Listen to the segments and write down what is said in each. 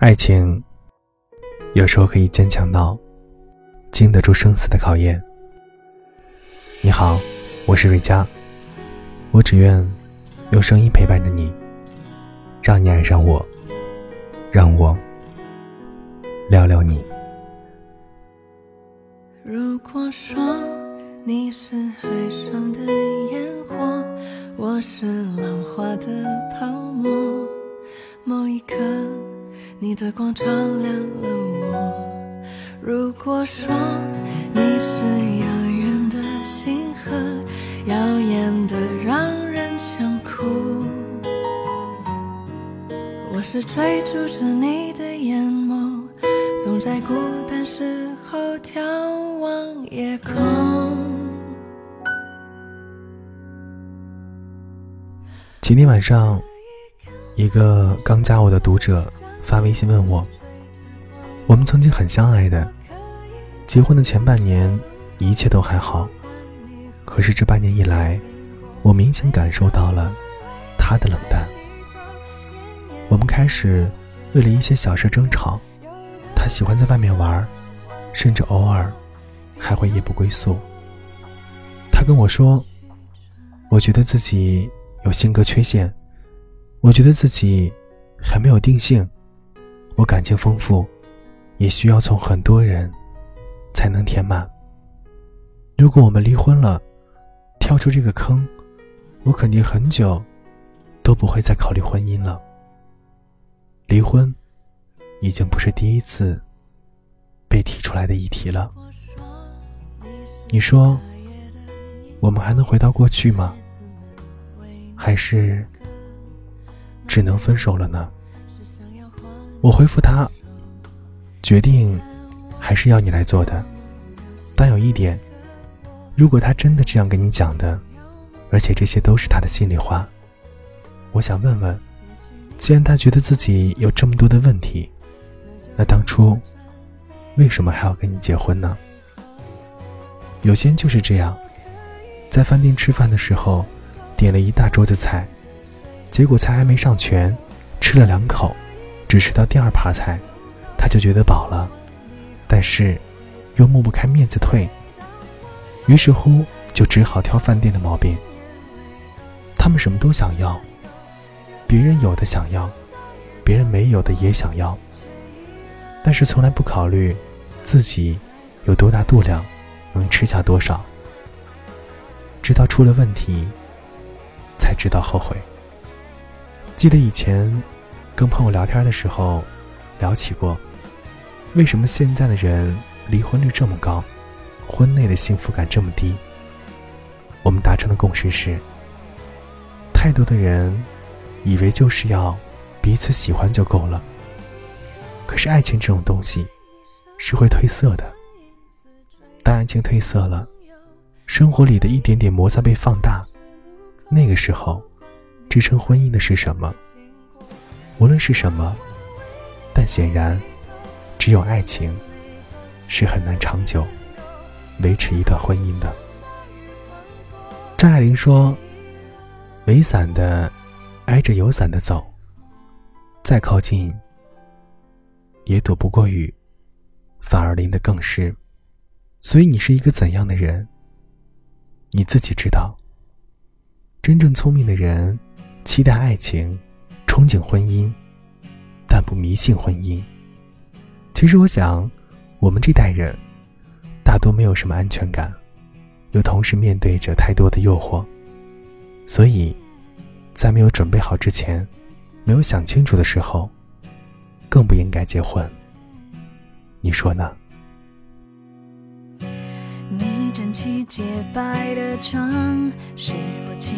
爱情有时候可以坚强到经得住生死的考验。你好，我是瑞佳，我只愿用声音陪伴着你，让你爱上我，让我聊聊你。如果说你是海上的烟火，我是浪花的泡沫，某一刻。你的光照亮了我。如果说你是遥远的星河，耀眼的让人想哭。我是追逐着你的眼眸，总在孤单时候眺望夜空。今天晚上，一个刚加我的读者。发微信问我：“我们曾经很相爱的，结婚的前半年一切都还好，可是这半年以来，我明显感受到了他的冷淡。我们开始为了一些小事争吵，他喜欢在外面玩，甚至偶尔还会夜不归宿。他跟我说：‘我觉得自己有性格缺陷，我觉得自己还没有定性。’”我感情丰富，也需要从很多人才能填满。如果我们离婚了，跳出这个坑，我肯定很久都不会再考虑婚姻了。离婚已经不是第一次被提出来的议题了。你说，我们还能回到过去吗？还是只能分手了呢？我回复他，决定还是要你来做的。但有一点，如果他真的这样跟你讲的，而且这些都是他的心里话，我想问问：既然他觉得自己有这么多的问题，那当初为什么还要跟你结婚呢？有些人就是这样，在饭店吃饭的时候，点了一大桌子菜，结果菜还没上全，吃了两口。只吃到第二盘菜，他就觉得饱了，但是又抹不开面子退，于是乎就只好挑饭店的毛病。他们什么都想要，别人有的想要，别人没有的也想要，但是从来不考虑自己有多大肚量，能吃下多少。直到出了问题，才知道后悔。记得以前。跟朋友聊天的时候，聊起过，为什么现在的人离婚率这么高，婚内的幸福感这么低？我们达成的共识是，太多的人以为就是要彼此喜欢就够了。可是爱情这种东西是会褪色的，当爱情褪色了，生活里的一点点摩擦被放大，那个时候，支撑婚姻的是什么？无论是什么，但显然，只有爱情是很难长久维持一段婚姻的。张爱玲说：“没伞的挨着有伞的走，再靠近也躲不过雨，反而淋得更湿。所以你是一个怎样的人，你自己知道。真正聪明的人，期待爱情。”憧憬婚姻，但不迷信婚姻。其实，我想，我们这代人大多没有什么安全感，又同时面对着太多的诱惑，所以，在没有准备好之前，没有想清楚的时候，更不应该结婚。你说呢？你整齐洁白的床是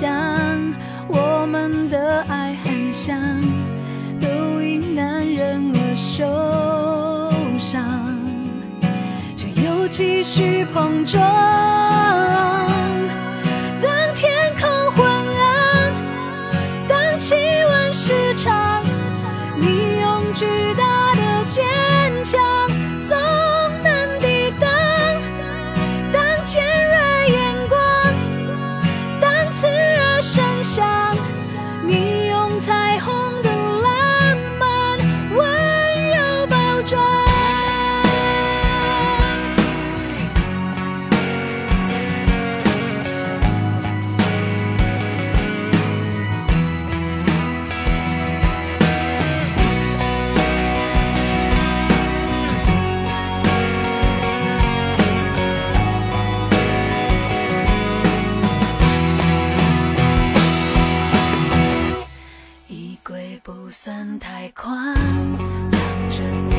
想我们的爱很像都已难忍了受伤却又继续碰撞。不算太宽藏着